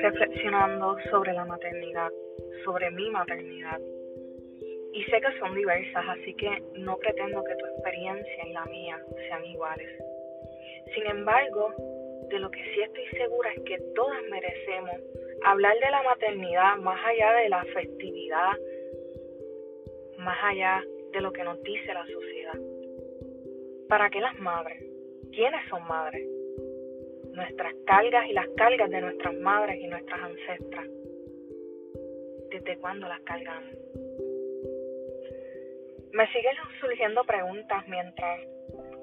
reflexionando sobre la maternidad, sobre mi maternidad. Y sé que son diversas, así que no pretendo que tu experiencia y la mía sean iguales. Sin embargo, de lo que sí estoy segura es que todas merecemos hablar de la maternidad más allá de la festividad, más allá de lo que nos dice la sociedad. ¿Para qué las madres? ¿Quiénes son madres? Nuestras cargas y las cargas de nuestras madres y nuestras ancestras. ¿Desde cuándo las cargamos? Me siguen surgiendo preguntas mientras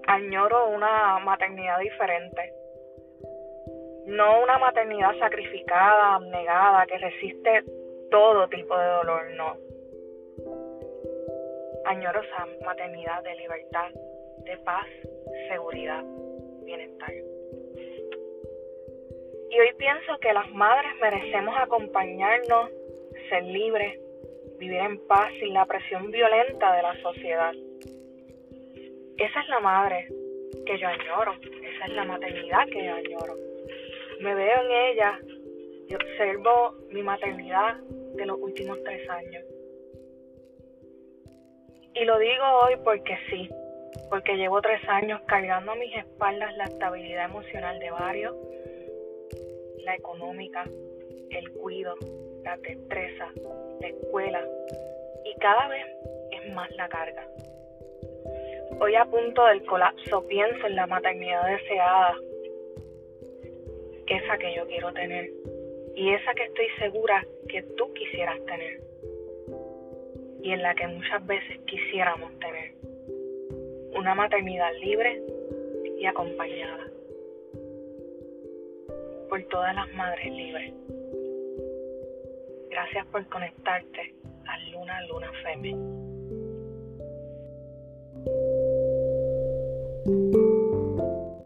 añoro una maternidad diferente. No una maternidad sacrificada, abnegada, que resiste todo tipo de dolor, no. Añoro esa maternidad de libertad, de paz, seguridad, bienestar. Y hoy pienso que las madres merecemos acompañarnos, ser libres, vivir en paz sin la presión violenta de la sociedad. Esa es la madre que yo añoro, esa es la maternidad que yo añoro. Me veo en ella y observo mi maternidad de los últimos tres años. Y lo digo hoy porque sí, porque llevo tres años cargando a mis espaldas la estabilidad emocional de varios, la económica, el cuido, la destreza, la escuela y cada vez es más la carga. Hoy a punto del colapso pienso en la maternidad deseada, esa que yo quiero tener y esa que estoy segura que tú quisieras tener y en la que muchas veces quisiéramos tener. Una maternidad libre y acompañada por todas las madres libres. Gracias por conectarte a Luna Luna Feme.